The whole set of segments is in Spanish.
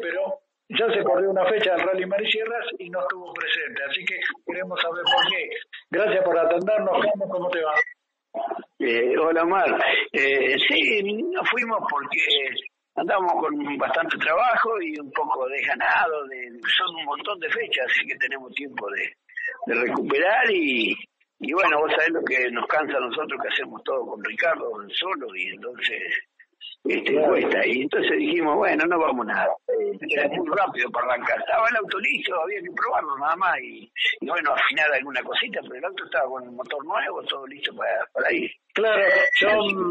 pero ya se corrió una fecha del Rally Marisierras y no estuvo presente, así que queremos saber por qué. Gracias por atendernos, Carlos, ¿cómo te va? Eh, hola, Mar. Eh, sí, no fuimos porque andamos con bastante trabajo y un poco desganado, de, son un montón de fechas, así que tenemos tiempo de, de recuperar y, y bueno, vos sabés lo que nos cansa a nosotros que hacemos todo con Ricardo solo y entonces este, cuesta. Y entonces dijimos, bueno, no vamos nada. Era muy rápido para arrancar. Estaba el auto listo, había que probarlo nada más y, y bueno, afinar alguna cosita, pero el auto estaba con el motor nuevo, todo listo para, para ir. Claro, yo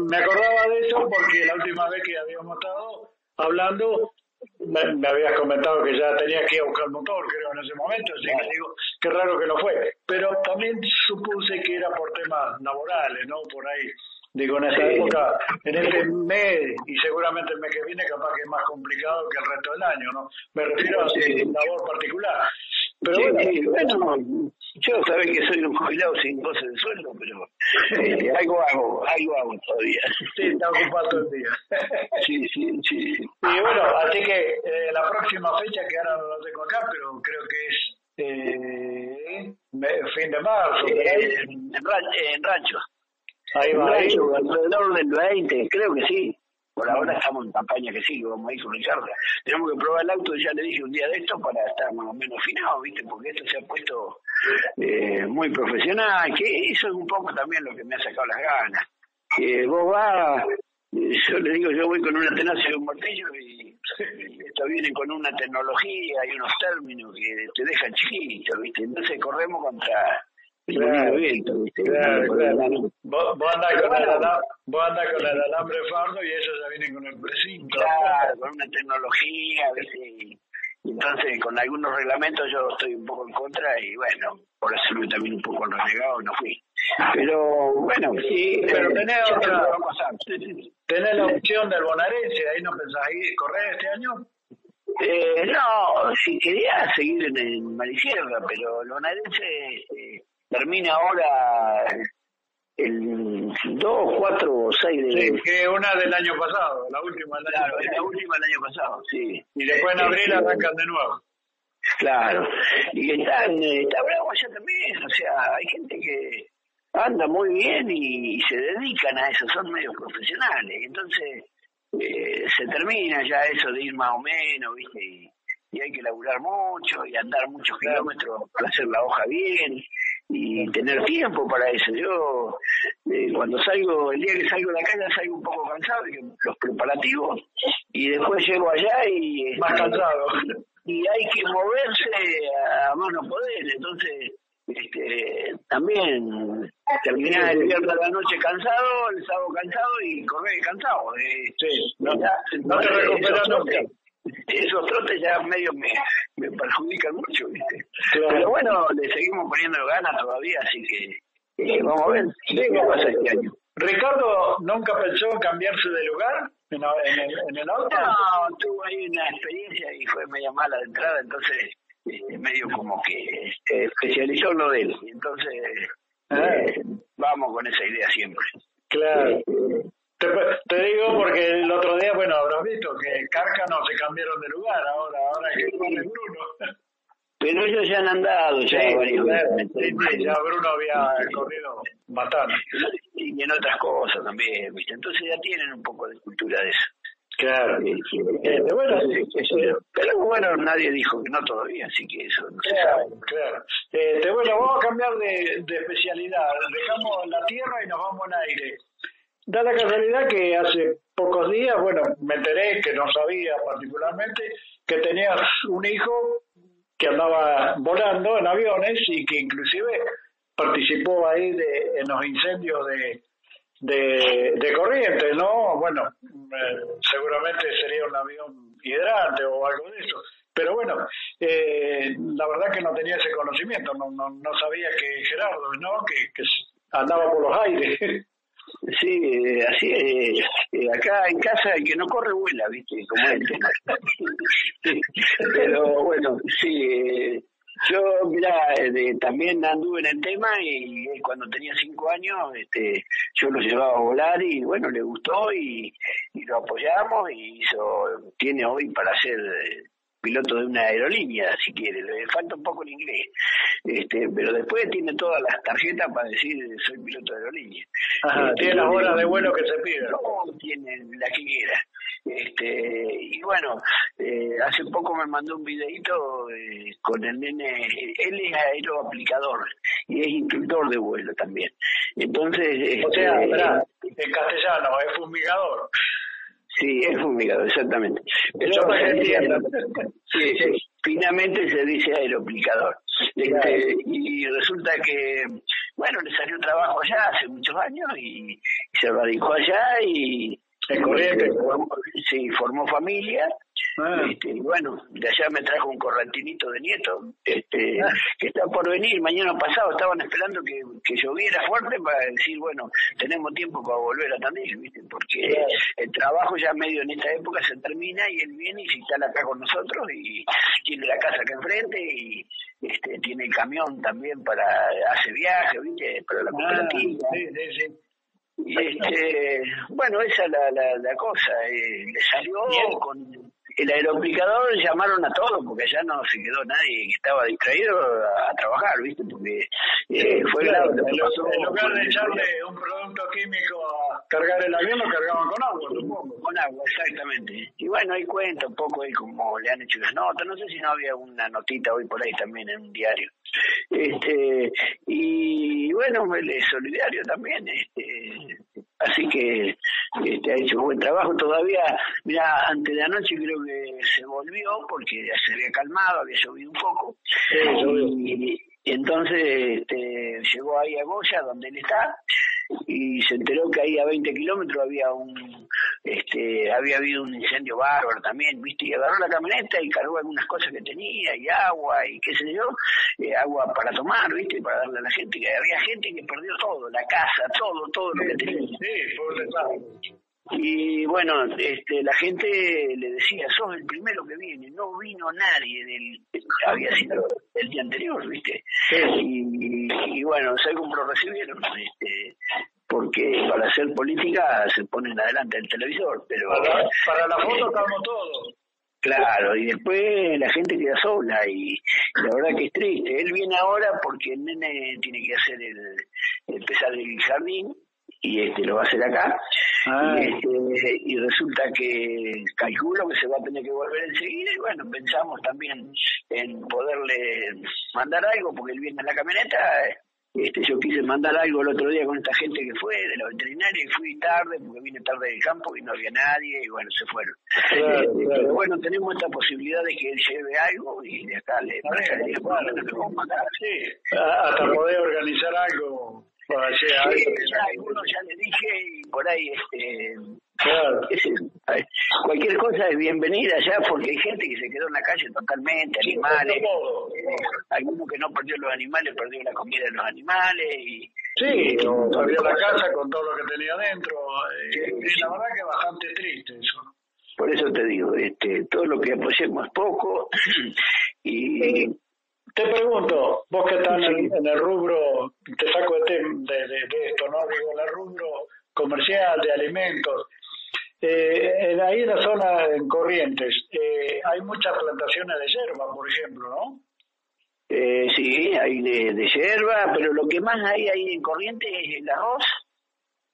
me acordaba de eso porque la última vez que habíamos estado hablando, me, me habías comentado que ya tenía que ir a buscar el motor, creo, en ese momento, así que digo, qué raro que no fue. Pero también supuse que era por temas laborales, ¿no? Por ahí. Digo, en esa Sí. época, en este mes y seguramente el mes que viene, capaz que es más complicado que el resto del año, ¿no? Me refiero a su labor particular. Pero Sí, bueno, yo sabés que soy un jubilado sin goce de sueldo, pero eh, algo hago, algo hago todavía. sí, está ocupado todo el día. Sí, sí, sí. Y bueno, así que eh, la próxima fecha, que ahora no lo tengo acá, pero creo que es eh, fin de marzo. Eh, en, en rancho. Ahí va, ahí. alrededor del 20, creo que sí. Por ahora estamos en campaña que sí, ir con Ricardo. Tenemos que probar el auto, ya le dije un día de esto, para estar más o menos afinado, ¿viste? Porque esto se ha puesto eh, muy profesional, que eso es un poco también lo que me ha sacado las ganas. Que vos vas, eh, yo le digo, yo voy con una tenacia y un martillo y esto viene con una tecnología y unos términos que te dejan chiquito, ¿viste? Entonces corremos contra Claro. Claro, claro. Vos, vos andás con el con alambre fardo y ellos ya vienen con el precinto. Claro, con una tecnología, entonces con algunos reglamentos yo estoy un poco en contra y bueno, por eso también un poco renegado no fui. Pero bueno, sí, Pero eh, tenés ya otra-. Tenés la opción del bonaerense, ahí no pensás ir correr este año. Eh, no, si quería seguir en el Marisierra, pero el bonaerense eh, termina ahora el 2, 4 o 6 de... Sí, que una del año pasado, la última del año Claro, es la pasado. última del año pasado, sí. Y después en abril arrancan de nuevo. Claro, y están, está bravo allá también, o sea, hay gente que anda muy bien y, se dedican a eso, son medios profesionales, entonces eh, se termina ya eso de ir más o menos, ¿viste? Y, y hay que laburar mucho y andar muchos kilómetros para hacer la hoja bien y tener tiempo para eso. Yo eh, cuando salgo, el día que salgo de la casa salgo un poco cansado de los preparativos y después llego allá y... Más cansado. y hay que moverse a más no poder, entonces este, también terminar el viernes a la noche cansado, el sábado cansado y correr cansado. Eh, Sí, no, ya, no te recuperas nunca. Esos trotes ya medio me, me perjudican mucho, ¿viste? Claro. Pero bueno, le seguimos poniendo ganas todavía, así que eh, vamos a ver qué pasa este año. Ricardo nunca pensó en cambiarse de lugar en, en el, en el auto. No, tuve ahí una experiencia y fue media mala de entrada, entonces eh, medio como que eh, especializó en lo de él. Entonces, eh, vamos con esa idea siempre. Claro. Te, te digo porque el otro día, bueno, habrás visto que Cárcano se cambiaron de lugar ahora, ahora que Bruno. Pero ellos ya han andado ya Sí, varias veces. sí, sí, ya Bruno había corrido bastante. Y en otras cosas también, ¿viste? Entonces ya tienen un poco de cultura de eso. Claro. Eh, sí, Eh, bueno, sé yo. pero bueno, nadie dijo que no todavía, así que eso no se sabe. claro. Este, bueno, vamos a cambiar de, de especialidad. Dejamos la tierra y nos vamos al aire. Da la casualidad que hace pocos días, bueno, me enteré que no sabía particularmente que tenías un hijo que andaba volando en aviones y que inclusive participó ahí de, en los incendios de, de, Corrientes, ¿no? Bueno, eh, seguramente sería un avión hidrante o algo de eso. Pero bueno, eh, la verdad que no tenía ese conocimiento, no, no, no sabía que Gerardo, ¿no? Que, que andaba por los aires. Sí, eh, así es. Eh, acá en casa el que no corre vuela, ¿viste? Como él. Pero bueno, sí, eh, Yo, mira, también anduve en el tema y, cuando tenía cinco años, este, yo lo llevaba a volar y bueno, le gustó y, lo apoyamos y hizo, tiene hoy para ser piloto de una aerolínea, si quiere, le falta un poco el inglés, este, pero después tiene todas las tarjetas para decir soy piloto de aerolínea. Ajá, tiene las horas de vuelo que se piden. No, tiene la que quiera. Este, y bueno, eh, hace poco me mandó un videito eh, con el nene, él es aeroaplicador y es instructor de vuelo también. Entonces, o sea, este, en castellano, es fumigador. Sí, es fumigado, exactamente. Pero sí, sí, finalmente se dice aeroplicador. Este, y resulta que, bueno, le salió trabajo allá hace muchos años y, se radicó allá y... Corriente. Sí, formó familia Ah. Este, y bueno, de allá me trajo un correntinito de nieto, este, ah. que está por venir, mañana pasado estaban esperando que, que lloviera fuerte para decir, bueno, tenemos tiempo para volver a Tandil, ¿viste? porque el trabajo ya medio en esta época se termina y él viene y se instala acá con nosotros y tiene la casa acá enfrente y este, tiene el camión también para, hace viaje, ¿viste? Para la ah, cooperativa. Y este, bueno, esa es la, la, la cosa, eh, le salió con el aeroplicador llamaron a todos porque ya no se quedó nadie que estaba distraído a, trabajar, ¿viste? Porque eh, fue grave. En, lugar de echarle un producto químico a cargar el avión, lo cargaban con agua, supongo. Con agua, exactamente. Y bueno, ahí cuenta un poco ahí como le han hecho las notas. No sé si no había una notita hoy por ahí también en un diario. Este, y bueno, es solidario también. Este, así que este, ha hecho buen trabajo todavía. Mira, antes de anoche creo que se volvió porque ya se había calmado, había llovido un poco. y, entonces este, llegó ahí a Goya, donde él está, y se enteró que ahí a 20 kilómetros había un este había habido un incendio bárbaro también viste y agarró la camioneta y cargó algunas cosas que tenía y agua y qué sé yo eh, agua para tomar viste para darle a la gente que había gente que perdió todo la casa todo todo lo que tenía. Sí, y bueno, este, la gente le decía, sos el primero que viene, no vino nadie del, había sido el día anterior, ¿viste? Y, y, bueno, sé cómo lo recibieron, este, porque para hacer política se ponen adelante el televisor, pero... Para, la foto estamos todos. Claro, y después la gente queda sola y la verdad que es triste. Él viene ahora porque el nene tiene que hacer el, empezar el jardín y este lo va a hacer acá. Ah. Y, este, y resulta que calculo que se va a tener que volver enseguida y bueno, pensamos también en poderle mandar algo porque él viene en la camioneta. Este, yo quise mandar algo el otro día con esta gente que fue de la veterinaria y fui tarde porque vine tarde del campo y no había nadie y bueno, se fueron. Este, pero bueno, tenemos esta posibilidad de que él lleve algo y de acá le, bueno, mandar. Sí, hasta poder organizar algo sí, ya, algunos ya le dije y por ahí este claro. cualquier cosa es bienvenida ya porque hay gente que se quedó en la calle totalmente, animales, eh, alguno que no perdió los animales, perdió la comida de los animales y Sí, perdió la casa con todo lo que tenía dentro. Eh, la verdad que es bastante triste eso. Por eso te digo, este, todo lo que apoyemos es poco y te pregunto, vos que estás en, el rubro, te saco de, de, esto, ¿no? Digo, el rubro comercial, de alimentos. Eh, ahí en la zona, en Corrientes, eh, hay muchas plantaciones de hierba, por ejemplo, ¿no? Eh, sí, hay de, de hierba, pero lo que más hay ahí en Corrientes es el arroz,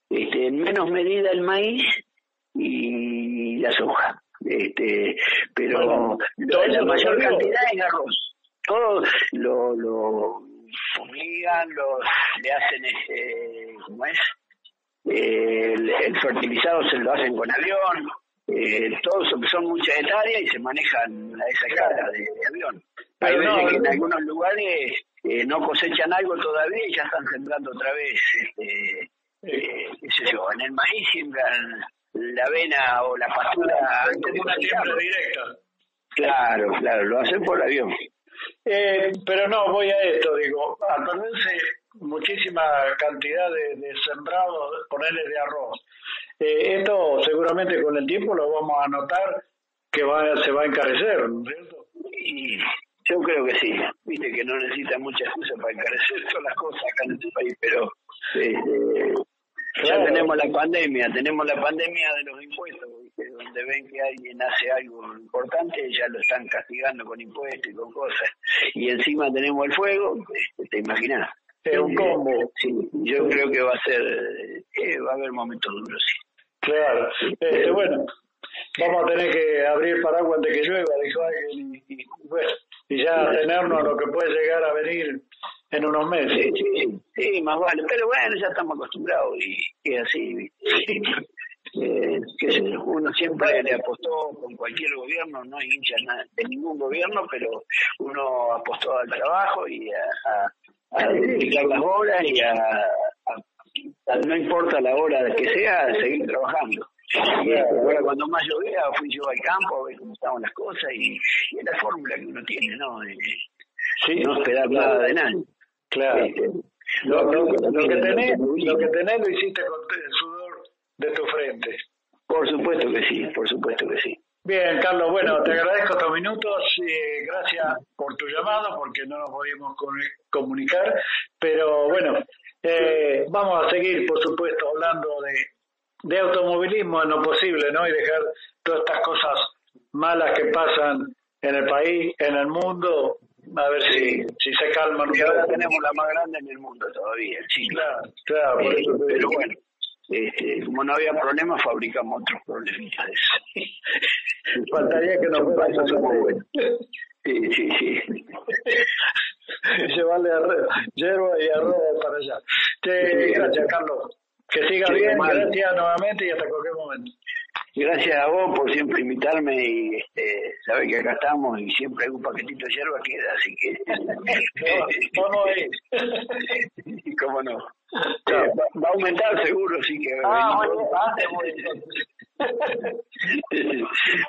este, en menos medida el maíz y la soja. Este, pero la mayor cantidad es arroz todo lo, lo fumigan, lo, le hacen ese, ¿cómo es? el, fertilizado se lo hacen con avión, eh, todo eso que son muchas hectáreas y se manejan a esa escala de, avión. Hay veces que en algunos lugares eh, no cosechan algo todavía y ya están sembrando otra vez, este, eh, qué sé yo, en el maíz siembran la avena o la pastura antes de. Claro, claro, lo hacen por avión. Eh, pero no, voy a esto, digo, al perderse muchísima cantidad de, de sembrados, ponerle de arroz, eh, esto seguramente con el tiempo lo vamos a notar que va, se va a encarecer, ¿no es cierto? Y yo creo que sí. Viste que no necesita mucha excusa para encarecer todas las cosas acá en este país, pero este, ya tenemos la pandemia, tenemos la pandemia de los impuestos, donde ven que alguien hace algo importante, ya lo están castigando con impuestos y con cosas. Y encima tenemos el fuego, este, te imaginas. Es un combo. Sí, yo creo que va a ser, eh, va a haber momentos duros, sí. Claro. Este, bueno, vamos a tener que abrir paraguas antes que llueva, dijo alguien, y, y, bueno, y ya tenernos a lo que puede llegar a venir en unos meses. Sí, sí, más vale, pero bueno, ya estamos acostumbrados y, es así. Eh, que uno siempre le apostó con cualquier gobierno, no hay hincha de ningún gobierno, pero uno apostó al trabajo y a, a, dedicar las horas y a, a, no importa la hora que sea, seguir trabajando. Y ahora cuando más llovía fui yo al campo a ver cómo estaban las cosas y, y es la fórmula que uno tiene, ¿no? De, no esperar nada de nadie. Claro. Este, lo, lo, lo, que tenés, lo que tenés lo hiciste con de tu frente. Por supuesto que sí, por supuesto que sí. Bien, Carlos, bueno, te agradezco estos minutos. Eh, gracias por tu llamado, porque no nos podíamos comunicar. Pero bueno, eh, vamos a seguir, por supuesto, hablando de, de automovilismo en lo posible, ¿no? Y dejar todas estas cosas malas que pasan en el país, en el mundo, a ver si, si se calman. Y ahora tenemos la más grande en el mundo todavía, sí. Claro, claro, por eh, eso pero bueno, este, como no había problemas, fabricamos otros problemas. Faltaría que nos fuera somos buenos. Sí, sí, sí. Llevarle hierba y arroz para allá. Sí, gracias, Carlos. Que siga bien, gracias nuevamente y hasta cualquier momento. Gracias a vos por siempre invitarme y este, sabes que acá estamos y siempre hay un paquetito de hierba queda, así que... Y cómo no. Eh, va, a aumentar seguro, así que... Ah, bueno,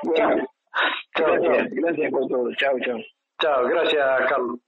bueno, gracias, gracias por todo. Chao, chao. Chao, gracias, Carlos.